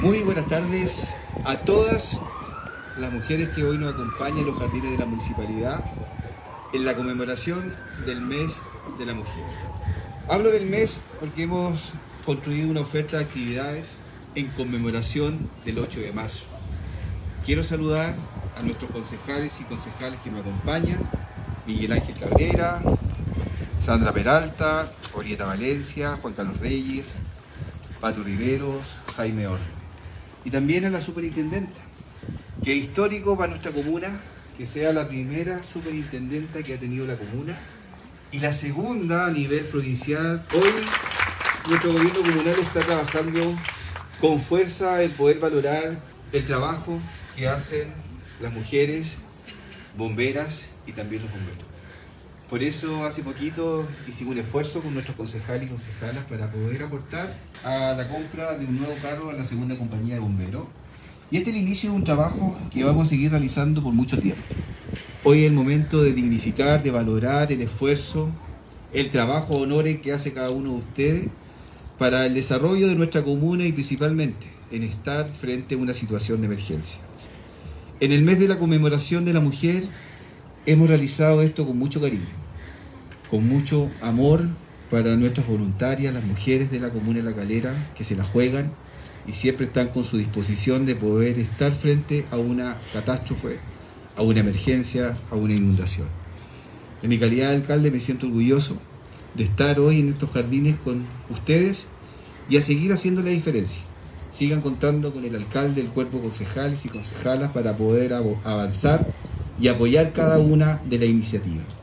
Muy buenas tardes a todas las mujeres que hoy nos acompañan en los jardines de la municipalidad en la conmemoración del mes de la mujer. Hablo del mes porque hemos construido una oferta de actividades en conmemoración del 8 de marzo. Quiero saludar a nuestros concejales y concejales que nos acompañan, Miguel Ángel Cabrera, Sandra Peralta, Orieta Valencia, Juan Carlos Reyes, Pato Riveros, Jaime Or y también a la superintendenta, que es histórico para nuestra comuna que sea la primera superintendenta que ha tenido la comuna y la segunda a nivel provincial. Hoy nuestro gobierno comunal está trabajando con fuerza en poder valorar el trabajo que hacen las mujeres bomberas y también los bomberos. Por eso hace poquito hicimos un esfuerzo con nuestros concejales y concejalas para poder aportar a la compra de un nuevo carro a la segunda compañía de bomberos. Y este es el inicio de un trabajo que vamos a seguir realizando por mucho tiempo. Hoy es el momento de dignificar, de valorar el esfuerzo, el trabajo, honores que hace cada uno de ustedes para el desarrollo de nuestra comuna y principalmente en estar frente a una situación de emergencia. En el mes de la conmemoración de la mujer hemos realizado esto con mucho cariño, con mucho amor para nuestras voluntarias, las mujeres de la comuna de La Calera, que se la juegan y siempre están con su disposición de poder estar frente a una catástrofe, a una emergencia, a una inundación. En mi calidad de alcalde me siento orgulloso de estar hoy en estos jardines con ustedes y a seguir haciendo la diferencia. Sigan contando con el alcalde, el cuerpo concejales y concejalas para poder avanzar y apoyar cada una de las iniciativas.